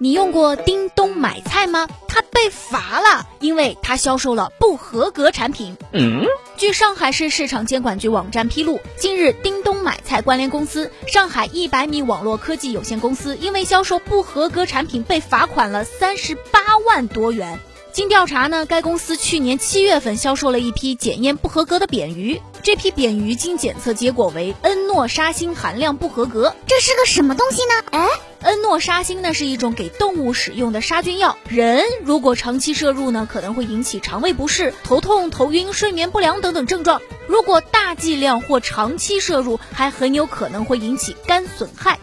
你用过叮咚买菜吗？它被罚了，因为它销售了不合格产品。嗯，据上海市市场监管局网站披露，近日叮咚买菜关联公司上海一百米网络科技有限公司因为销售不合格产品被罚款了三十八万多元。经调查呢，该公司去年七月份销售了一批检验不合格的扁鱼，这批扁鱼经检测结果为恩诺沙星含量不合格。这是个什么东西呢？哎诺沙星呢是一种给动物使用的杀菌药，人如果长期摄入呢，可能会引起肠胃不适、头痛、头晕、睡眠不良等等症状。如果大剂量或长期摄入，还很有可能会引起肝损害。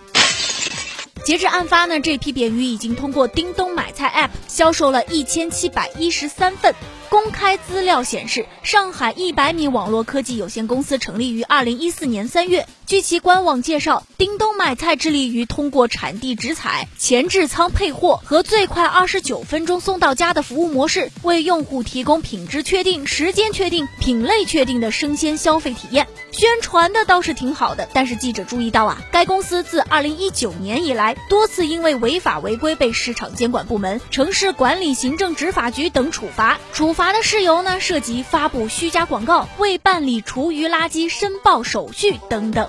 截至案发呢，这批扁鱼已经通过叮咚买菜 App 销售了一千七百一十三份。公开资料显示，上海一百米网络科技有限公司成立于二零一四年三月。据其官网介绍，叮咚买菜致力于通过产地直采、前置仓配货和最快二十九分钟送到家的服务模式，为用户提供品质确定、时间确定、品类确定的生鲜消费体验。宣传的倒是挺好的，但是记者注意到啊，该公司自二零一九年以来，多次因为违法违规被市场监管部门、城市管理行政执法局等处罚。处罚罚的事由呢，涉及发布虚假广告、未办理厨余垃圾申报手续等等。